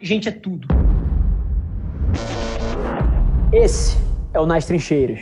Gente é tudo. Esse é o Nas Trincheiras.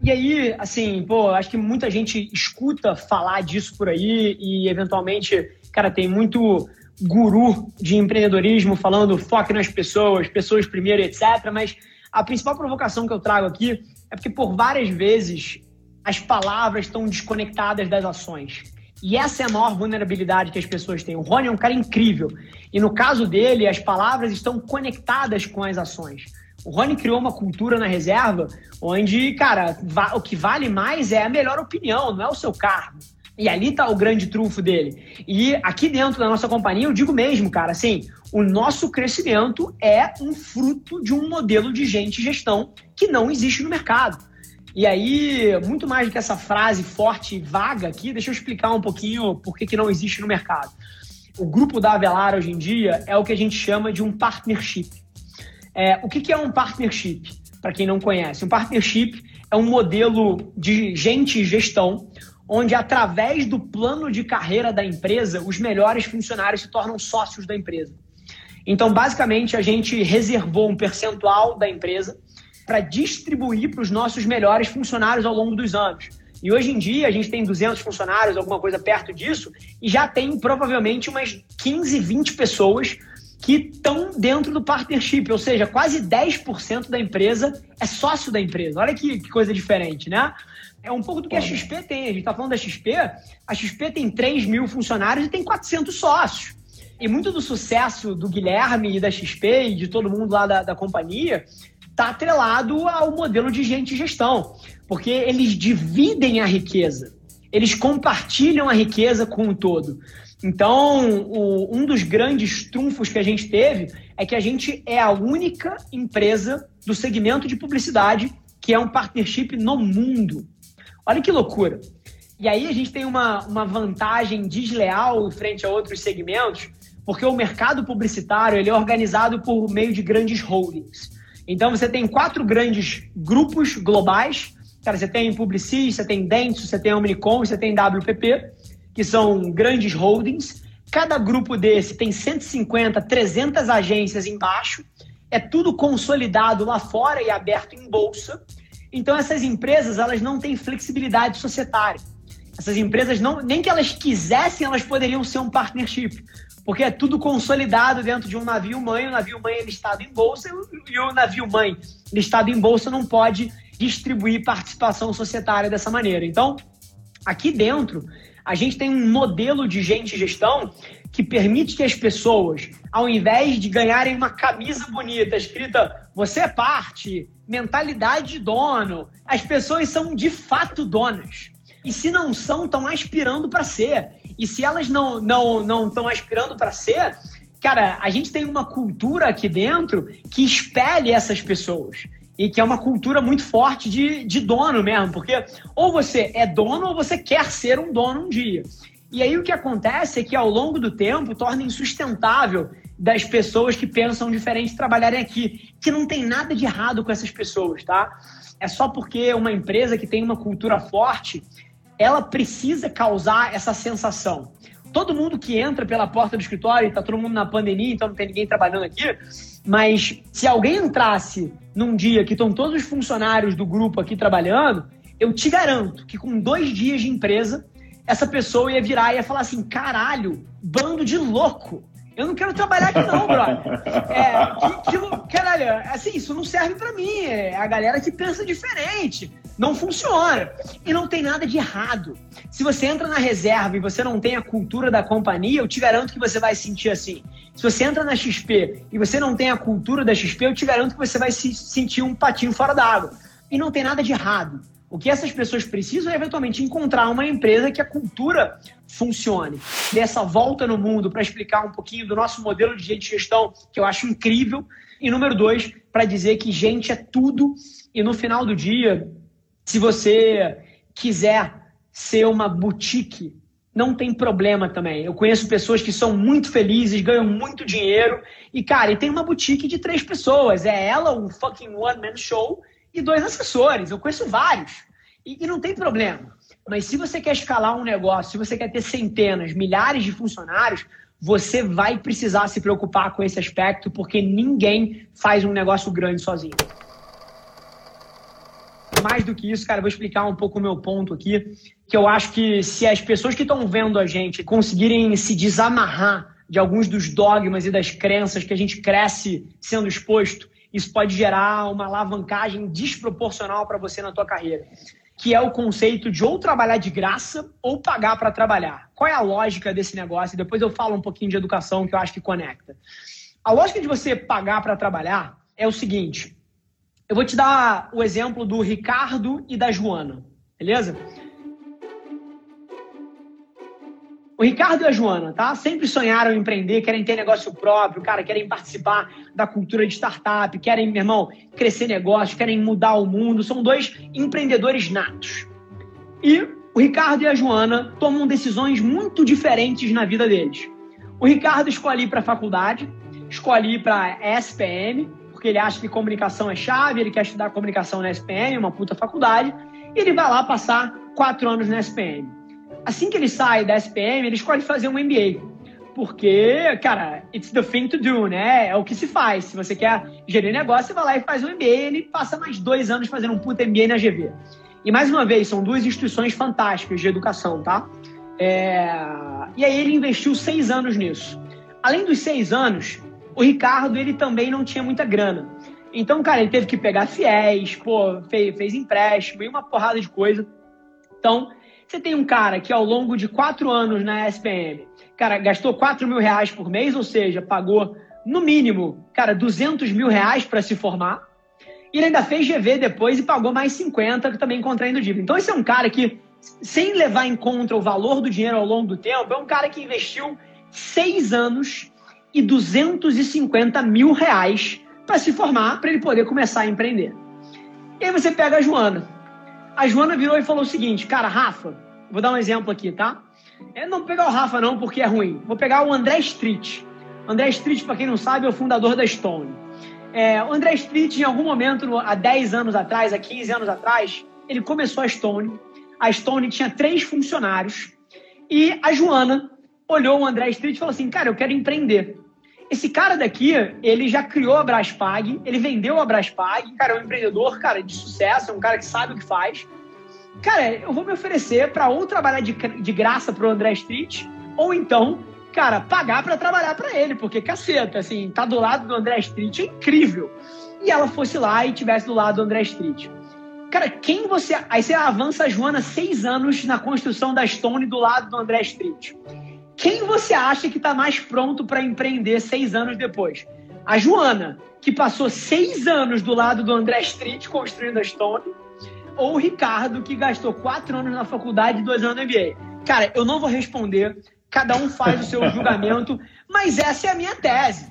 E aí, assim, pô, acho que muita gente escuta falar disso por aí e, eventualmente, cara, tem muito guru de empreendedorismo falando foque nas pessoas, pessoas primeiro, etc. Mas a principal provocação que eu trago aqui é porque, por várias vezes, as palavras estão desconectadas das ações. E essa é a maior vulnerabilidade que as pessoas têm. O Rony é um cara incrível. E no caso dele, as palavras estão conectadas com as ações. O Rony criou uma cultura na reserva onde, cara, o que vale mais é a melhor opinião, não é o seu cargo. E ali está o grande trunfo dele. E aqui dentro da nossa companhia, eu digo mesmo, cara, assim, o nosso crescimento é um fruto de um modelo de gente e gestão que não existe no mercado. E aí, muito mais do que essa frase forte e vaga aqui, deixa eu explicar um pouquinho por que, que não existe no mercado. O grupo da Avelar hoje em dia é o que a gente chama de um partnership. É, o que, que é um partnership? Para quem não conhece, um partnership é um modelo de gente e gestão onde, através do plano de carreira da empresa, os melhores funcionários se tornam sócios da empresa. Então, basicamente, a gente reservou um percentual da empresa para distribuir para os nossos melhores funcionários ao longo dos anos. E hoje em dia a gente tem 200 funcionários, alguma coisa perto disso, e já tem provavelmente umas 15, 20 pessoas que estão dentro do partnership, ou seja, quase 10% da empresa é sócio da empresa. Olha que, que, coisa diferente, né? É um pouco do que a XP tem. A gente está falando da XP, a XP tem 3 mil funcionários e tem 400 sócios. E muito do sucesso do Guilherme e da XP e de todo mundo lá da, da companhia está atrelado ao modelo de gente gestão, porque eles dividem a riqueza, eles compartilham a riqueza com o todo. Então, o, um dos grandes trunfos que a gente teve é que a gente é a única empresa do segmento de publicidade que é um partnership no mundo. Olha que loucura. E aí a gente tem uma, uma vantagem desleal frente a outros segmentos, porque o mercado publicitário ele é organizado por meio de grandes holdings. Então você tem quatro grandes grupos globais. Cara, você tem Publicis, você tem Dentsu, você tem Omnicom, você tem WPP, que são grandes holdings. Cada grupo desse tem 150, 300 agências embaixo. É tudo consolidado lá fora e aberto em bolsa. Então essas empresas, elas não têm flexibilidade societária. Essas empresas não, nem que elas quisessem, elas poderiam ser um partnership, porque é tudo consolidado dentro de um navio mãe. O navio mãe é listado em bolsa e o navio mãe listado em bolsa não pode distribuir participação societária dessa maneira. Então, aqui dentro, a gente tem um modelo de gente gestão que permite que as pessoas, ao invés de ganharem uma camisa bonita escrita você é parte, mentalidade de dono, as pessoas são de fato donas. E se não são, estão aspirando para ser. E se elas não não não estão aspirando para ser, cara, a gente tem uma cultura aqui dentro que espelha essas pessoas. E que é uma cultura muito forte de, de dono mesmo, porque ou você é dono ou você quer ser um dono um dia. E aí o que acontece é que ao longo do tempo torna insustentável das pessoas que pensam diferente trabalharem aqui, que não tem nada de errado com essas pessoas, tá? É só porque uma empresa que tem uma cultura forte, ela precisa causar essa sensação. Todo mundo que entra pela porta do escritório, está todo mundo na pandemia, então não tem ninguém trabalhando aqui, mas se alguém entrasse num dia que estão todos os funcionários do grupo aqui trabalhando, eu te garanto que com dois dias de empresa, essa pessoa ia virar e ia falar assim: caralho, bando de louco. Eu não quero trabalhar aqui não, brother. É, que, que, caralho, assim, isso não serve para mim. É a galera que pensa diferente. Não funciona. E não tem nada de errado. Se você entra na reserva e você não tem a cultura da companhia, eu te garanto que você vai sentir assim. Se você entra na XP e você não tem a cultura da XP, eu te garanto que você vai se sentir um patinho fora d'água. E não tem nada de errado. O que essas pessoas precisam é eventualmente encontrar uma empresa que a cultura funcione. Dessa volta no mundo para explicar um pouquinho do nosso modelo de gestão, que eu acho incrível. E número dois, para dizer que gente é tudo. E no final do dia, se você quiser ser uma boutique, não tem problema também. Eu conheço pessoas que são muito felizes, ganham muito dinheiro. E, cara, e tem uma boutique de três pessoas. É ela, um fucking one-man show e dois assessores. Eu conheço vários. E, e, não tem problema. Mas se você quer escalar um negócio, se você quer ter centenas, milhares de funcionários, você vai precisar se preocupar com esse aspecto, porque ninguém faz um negócio grande sozinho. Mais do que isso, cara, eu vou explicar um pouco o meu ponto aqui, que eu acho que se as pessoas que estão vendo a gente conseguirem se desamarrar de alguns dos dogmas e das crenças que a gente cresce sendo exposto, isso pode gerar uma alavancagem desproporcional para você na tua carreira que é o conceito de ou trabalhar de graça ou pagar para trabalhar. Qual é a lógica desse negócio? Depois eu falo um pouquinho de educação que eu acho que conecta. A lógica de você pagar para trabalhar é o seguinte: eu vou te dar o exemplo do Ricardo e da Joana, beleza? O Ricardo e a Joana, tá? Sempre sonharam em empreender, querem ter negócio próprio, cara, querem participar da cultura de startup, querem, meu irmão, crescer negócio, querem mudar o mundo. São dois empreendedores natos. E o Ricardo e a Joana tomam decisões muito diferentes na vida deles. O Ricardo escolhe ir para a faculdade, escolhe ir para a SPM, porque ele acha que comunicação é chave, ele quer estudar comunicação na SPM, uma puta faculdade, e ele vai lá passar quatro anos na SPM. Assim que ele sai da SPM, ele escolhe fazer um MBA. Porque, cara, it's the thing to do, né? É o que se faz. Se você quer gerir negócio, você vai lá e faz um MBA. Ele passa mais dois anos fazendo um puta MBA na GV. E mais uma vez, são duas instituições fantásticas de educação, tá? É... E aí ele investiu seis anos nisso. Além dos seis anos, o Ricardo, ele também não tinha muita grana. Então, cara, ele teve que pegar fiéis, pô, fez, fez empréstimo e uma porrada de coisa. Então, você tem um cara que ao longo de quatro anos na SPM, cara, gastou 4 mil reais por mês, ou seja, pagou no mínimo, cara, 200 mil reais para se formar. E ele ainda fez GV depois e pagou mais 50, também contraindo dívida. Então, esse é um cara que, sem levar em conta o valor do dinheiro ao longo do tempo, é um cara que investiu seis anos e 250 mil reais para se formar, para ele poder começar a empreender. E aí você pega a Joana. A Joana virou e falou o seguinte, cara, Rafa, vou dar um exemplo aqui, tá? Eu não pegar o Rafa não, porque é ruim. Vou pegar o André Street. André Street, para quem não sabe, é o fundador da Stone. É, o André Street, em algum momento, há 10 anos atrás, há 15 anos atrás, ele começou a Stone. A Stone tinha três funcionários. E a Joana olhou o André Street e falou assim, cara, eu quero empreender. Esse cara daqui, ele já criou a Braspag, ele vendeu a Braspag, cara, é um empreendedor, cara, de sucesso, é um cara que sabe o que faz. Cara, eu vou me oferecer para ou trabalhar de, de graça pro André Street, ou então, cara, pagar para trabalhar para ele, porque caceta, assim, tá do lado do André Street é incrível. E ela fosse lá e tivesse do lado do André Street. Cara, quem você. Aí você avança a Joana seis anos na construção da Stone do lado do André Street. Quem você acha que está mais pronto para empreender seis anos depois? A Joana, que passou seis anos do lado do André Street construindo a Stone, ou o Ricardo, que gastou quatro anos na faculdade e dois anos no MBA? Cara, eu não vou responder, cada um faz o seu julgamento, mas essa é a minha tese.